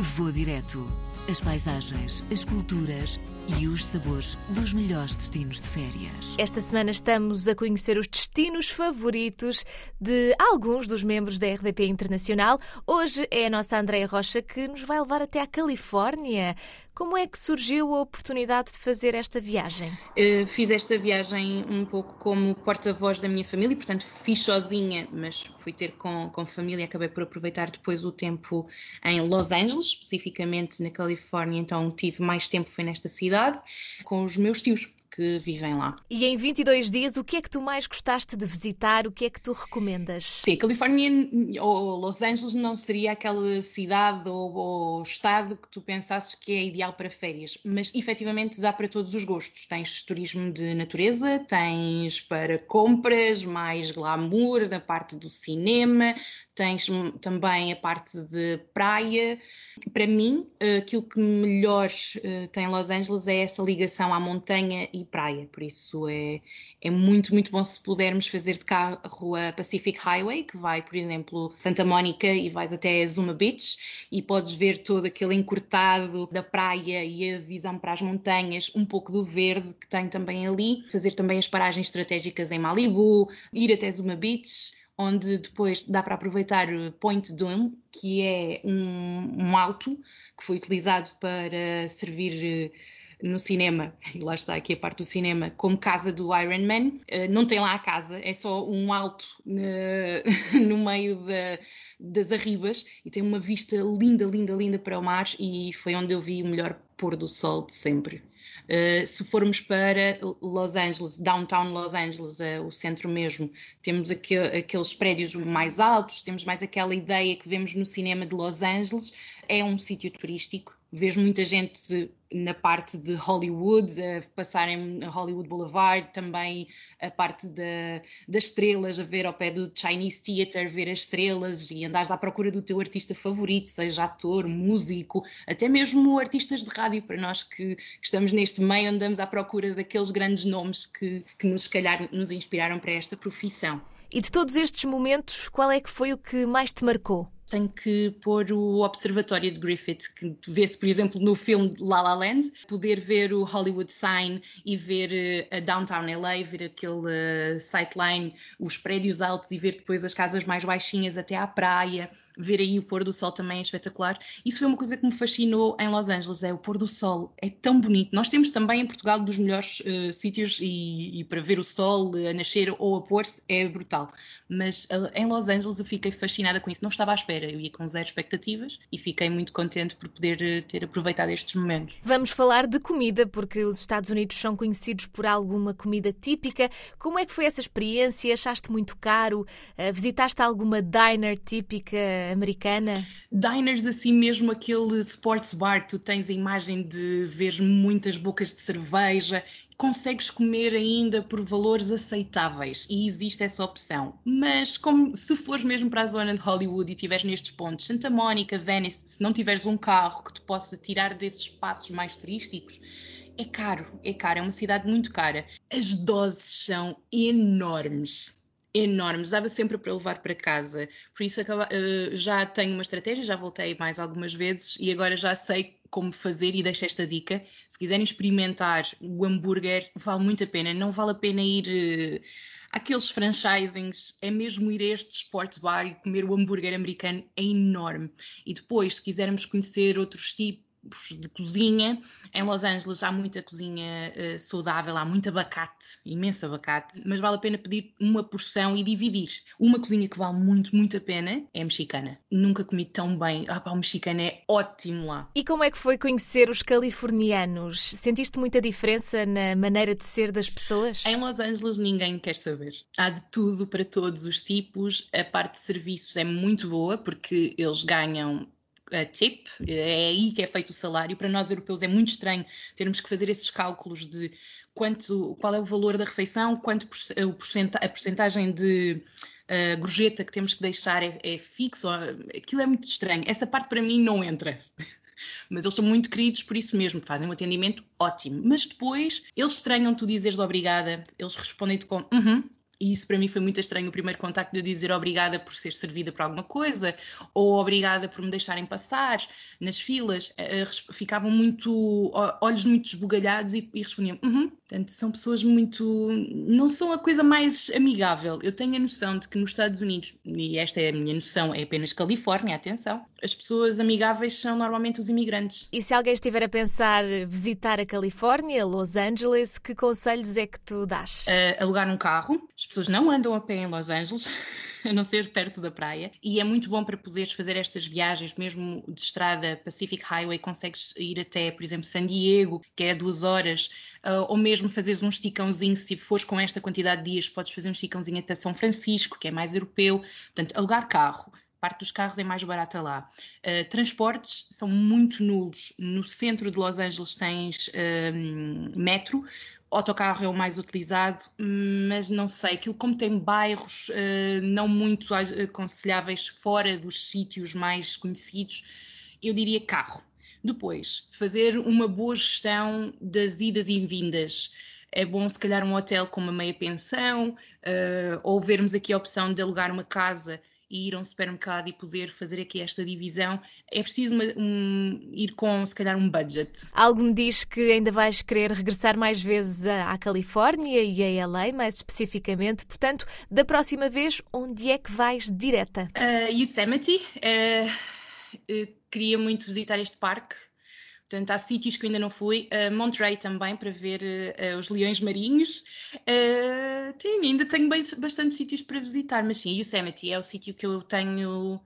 Vou direto. As paisagens, as culturas e os sabores dos melhores destinos de férias. Esta semana estamos a conhecer os destinos favoritos de alguns dos membros da RDP Internacional. Hoje é a nossa Andréia Rocha que nos vai levar até à Califórnia. Como é que surgiu a oportunidade de fazer esta viagem? Uh, fiz esta viagem um pouco como porta-voz da minha família, portanto fiz sozinha, mas fui ter com, com família. Acabei por aproveitar depois o tempo em Los Angeles, especificamente na Califórnia, então tive mais tempo foi nesta cidade, com os meus tios que vivem lá. E em 22 dias, o que é que tu mais gostaste de visitar? O que é que tu recomendas? Sim, Califórnia ou Los Angeles não seria aquela cidade ou, ou estado que tu pensasses que é ideal para férias, mas efetivamente dá para todos os gostos. Tens turismo de natureza, tens para compras, mais glamour da parte do cinema, tens também a parte de praia. Para mim, aquilo que melhor eh, tem Los Angeles é essa ligação à montanha e praia, por isso é, é muito, muito bom se pudermos fazer de carro a Pacific Highway, que vai, por exemplo, Santa Mónica e vais até Zuma Beach e podes ver todo aquele encurtado da praia e a visão para as montanhas, um pouco do verde que tem também ali, fazer também as paragens estratégicas em Malibu, ir até Zuma Beach, onde depois dá para aproveitar Point Dome, que é um, um alto que foi utilizado para servir eh, no cinema, e lá está aqui a parte do cinema, como casa do Iron Man. Eh, não tem lá a casa, é só um alto no meio da, das arribas e tem uma vista linda, linda, linda para o mar e foi onde eu vi o melhor pôr do sol de sempre. Uh, se formos para Los Angeles, downtown Los Angeles, uh, o centro mesmo, temos aqu aqueles prédios mais altos, temos mais aquela ideia que vemos no cinema de Los Angeles. É um sítio turístico, Vejo muita gente na parte de Hollywood, a passarem a Hollywood Boulevard, também a parte da, das estrelas, a ver ao pé do Chinese Theater, ver as estrelas e andares à procura do teu artista favorito, seja ator, músico, até mesmo artistas de rádio, para nós que, que estamos neste meio, andamos à procura daqueles grandes nomes que, que nos, se calhar, nos inspiraram para esta profissão. E de todos estes momentos, qual é que foi o que mais te marcou? Tenho que pôr o Observatório de Griffith, que vê-se, por exemplo, no filme La La Land, poder ver o Hollywood Sign e ver eh, a Downtown LA, ver aquele uh, sightline, os prédios altos e ver depois as casas mais baixinhas até à praia ver aí o pôr do sol também é espetacular. Isso foi uma coisa que me fascinou em Los Angeles, é o pôr do sol, é tão bonito. Nós temos também em Portugal dos melhores uh, sítios e, e, para ver o sol a nascer ou a pôr-se é brutal. Mas uh, em Los Angeles eu fiquei fascinada com isso, não estava à espera, eu ia com zero expectativas e fiquei muito contente por poder uh, ter aproveitado estes momentos. Vamos falar de comida, porque os Estados Unidos são conhecidos por alguma comida típica. Como é que foi essa experiência? Achaste muito caro? visitaste alguma diner típica americana? Diners, assim mesmo, aquele sports bar que tu tens a imagem de ver muitas bocas de cerveja consegues comer ainda por valores aceitáveis e existe essa opção. Mas como se fores mesmo para a zona de Hollywood e estiveres nestes pontos, Santa Mónica, Venice, se não tiveres um carro que te possa tirar desses espaços mais turísticos, é caro, é caro, é uma cidade muito cara. As doses são enormes enormes, dava sempre para levar para casa. Por isso uh, já tenho uma estratégia, já voltei mais algumas vezes e agora já sei como fazer e deixo esta dica. Se quiserem experimentar o hambúrguer, vale muito a pena. Não vale a pena ir. Aqueles franchisings, é mesmo ir a este sports bar e comer o hambúrguer americano, é enorme. E depois, se quisermos conhecer outros tipos de cozinha. Em Los Angeles há muita cozinha uh, saudável, há muito abacate, imenso abacate, mas vale a pena pedir uma porção e dividir. Uma cozinha que vale muito, muito a pena é a mexicana. Nunca comi tão bem. Ah, pá, o mexicano é ótimo lá. E como é que foi conhecer os californianos? Sentiste muita diferença na maneira de ser das pessoas? Em Los Angeles ninguém quer saber. Há de tudo para todos os tipos. A parte de serviços é muito boa porque eles ganham a tip, é aí que é feito o salário. Para nós europeus é muito estranho termos que fazer esses cálculos de quanto, qual é o valor da refeição, quanto o porcenta, a porcentagem de uh, gorjeta que temos que deixar é, é fixo, aquilo é muito estranho. Essa parte para mim não entra. Mas eles são muito queridos por isso mesmo, fazem um atendimento ótimo. Mas depois eles estranham tu dizeres obrigada, eles respondem-te com uhum, e isso para mim foi muito estranho o primeiro contacto de eu dizer obrigada por ser servida por alguma coisa ou obrigada por me deixarem passar nas filas. Uh, ficavam muito, olhos muito esbugalhados e, e respondiam, uhum. Portanto, são pessoas muito. não são a coisa mais amigável. Eu tenho a noção de que nos Estados Unidos, e esta é a minha noção, é apenas Califórnia, atenção, as pessoas amigáveis são normalmente os imigrantes. E se alguém estiver a pensar visitar a Califórnia, Los Angeles, que conselhos é que tu dás? Uh, alugar um carro. As pessoas não andam a pé em Los Angeles. a não ser perto da praia, e é muito bom para poderes fazer estas viagens, mesmo de estrada Pacific Highway, consegues ir até, por exemplo, San Diego, que é duas horas, uh, ou mesmo fazeres um esticãozinho, se fores com esta quantidade de dias, podes fazer um esticãozinho até São Francisco, que é mais europeu, portanto, alugar carro, parte dos carros é mais barata lá. Uh, transportes são muito nulos. No centro de Los Angeles tens uh, metro, autocarro é o mais utilizado, mas não sei, aquilo como tem bairros uh, não muito aconselháveis fora dos sítios mais conhecidos, eu diria carro. Depois, fazer uma boa gestão das idas e vindas. É bom, se calhar, um hotel com uma meia pensão, uh, ou vermos aqui a opção de alugar uma casa e ir a um supermercado e poder fazer aqui esta divisão, é preciso uma, um, ir com, se calhar, um budget. Algo me diz que ainda vais querer regressar mais vezes à, à Califórnia e a LA, mais especificamente. Portanto, da próxima vez, onde é que vais direta? Uh, Yosemite. Uh, queria muito visitar este parque Portanto, há sítios que ainda não fui. Uh, Monterey também, para ver uh, os leões marinhos. Uh, tem, ainda tenho bem, bastante sítios para visitar, mas sim, Yosemite é o sítio que eu tenho,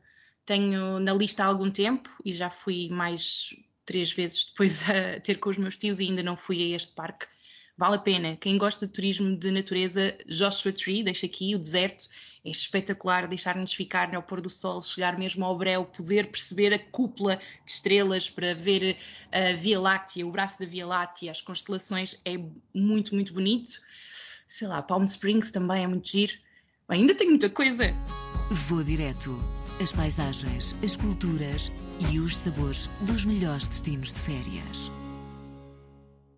tenho na lista há algum tempo e já fui mais três vezes depois a ter com os meus tios e ainda não fui a este parque. Vale a pena. Quem gosta de turismo de natureza, Joshua Tree, deixa aqui o deserto, é espetacular deixar-nos ficar ao pôr do sol, chegar mesmo ao breu, poder perceber a cúpula de estrelas para ver a Via Láctea, o braço da Via Láctea, as constelações, é muito, muito bonito. Sei lá, Palm Springs também é muito giro. Ainda tem muita coisa. Vou direto. As paisagens, as culturas e os sabores dos melhores destinos de férias.